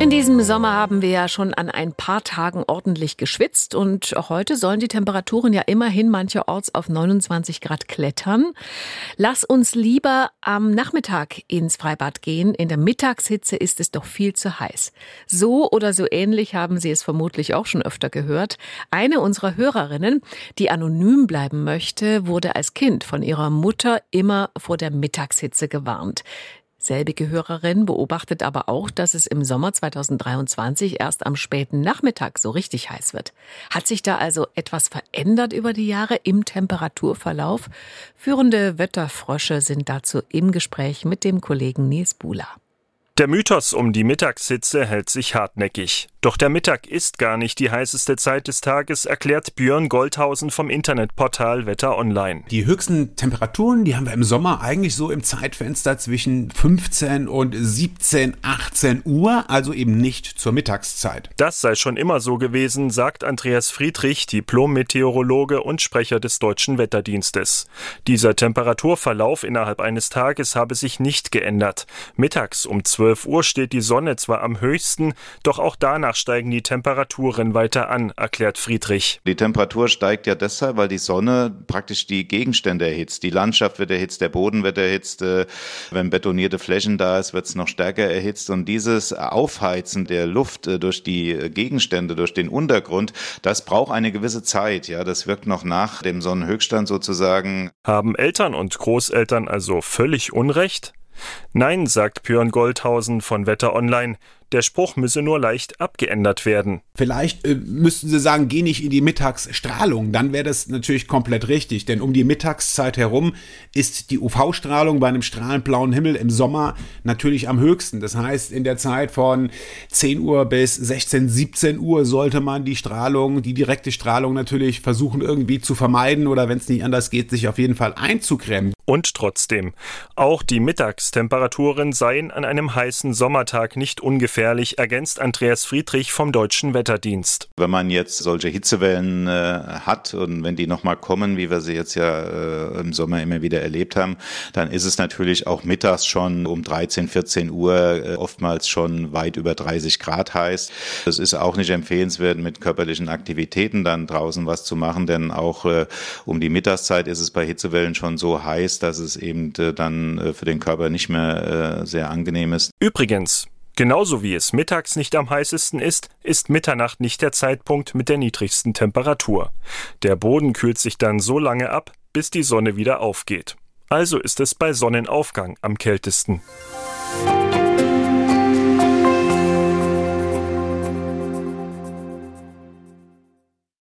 In diesem Sommer haben wir ja schon an ein paar Tagen ordentlich geschwitzt und heute sollen die Temperaturen ja immerhin mancherorts auf 29 Grad klettern. Lass uns lieber am Nachmittag ins Freibad gehen. In der Mittagshitze ist es doch viel zu heiß. So oder so ähnlich haben Sie es vermutlich auch schon öfter gehört. Eine unserer Hörerinnen, die anonym bleiben möchte, wurde als Kind von ihrer Mutter immer vor der Mittagshitze gewarnt. Selbige Hörerin beobachtet aber auch, dass es im Sommer 2023 erst am späten Nachmittag so richtig heiß wird. Hat sich da also etwas verändert über die Jahre im Temperaturverlauf? Führende Wetterfrösche sind dazu im Gespräch mit dem Kollegen Nils Buhler. Der Mythos um die Mittagshitze hält sich hartnäckig. Doch der Mittag ist gar nicht die heißeste Zeit des Tages, erklärt Björn Goldhausen vom Internetportal Wetter Online. Die höchsten Temperaturen, die haben wir im Sommer eigentlich so im Zeitfenster zwischen 15 und 17, 18 Uhr, also eben nicht zur Mittagszeit. Das sei schon immer so gewesen, sagt Andreas Friedrich, Diplom-Meteorologe und Sprecher des Deutschen Wetterdienstes. Dieser Temperaturverlauf innerhalb eines Tages habe sich nicht geändert. Mittags um 12 Uhr steht die Sonne zwar am höchsten, doch auch danach danach steigen die Temperaturen weiter an, erklärt Friedrich. Die Temperatur steigt ja deshalb, weil die Sonne praktisch die Gegenstände erhitzt. Die Landschaft wird erhitzt, der Boden wird erhitzt. Äh, wenn betonierte Flächen da ist, wird es noch stärker erhitzt. Und dieses Aufheizen der Luft äh, durch die Gegenstände, durch den Untergrund, das braucht eine gewisse Zeit. Ja, das wirkt noch nach dem Sonnenhöchststand sozusagen. Haben Eltern und Großeltern also völlig Unrecht? Nein, sagt Björn Goldhausen von Wetter Online. Der Spruch müsse nur leicht abgeändert werden. Vielleicht äh, müssten Sie sagen, geh nicht in die Mittagsstrahlung. Dann wäre das natürlich komplett richtig. Denn um die Mittagszeit herum ist die UV-Strahlung bei einem strahlend blauen Himmel im Sommer natürlich am höchsten. Das heißt, in der Zeit von 10 Uhr bis 16, 17 Uhr sollte man die Strahlung, die direkte Strahlung natürlich versuchen irgendwie zu vermeiden oder wenn es nicht anders geht, sich auf jeden Fall einzukrämen. Und trotzdem, auch die Mittagstemperaturen seien an einem heißen Sommertag nicht ungefährlich, ergänzt Andreas Friedrich vom Deutschen Wetterdienst. Wenn man jetzt solche Hitzewellen äh, hat und wenn die nochmal kommen, wie wir sie jetzt ja äh, im Sommer immer wieder erlebt haben, dann ist es natürlich auch mittags schon um 13, 14 Uhr äh, oftmals schon weit über 30 Grad heiß. Das ist auch nicht empfehlenswert, mit körperlichen Aktivitäten dann draußen was zu machen, denn auch äh, um die Mittagszeit ist es bei Hitzewellen schon so heiß, dass es eben äh, dann äh, für den Körper nicht mehr äh, sehr angenehm ist. Übrigens, Genauso wie es mittags nicht am heißesten ist, ist Mitternacht nicht der Zeitpunkt mit der niedrigsten Temperatur. Der Boden kühlt sich dann so lange ab, bis die Sonne wieder aufgeht. Also ist es bei Sonnenaufgang am kältesten. Musik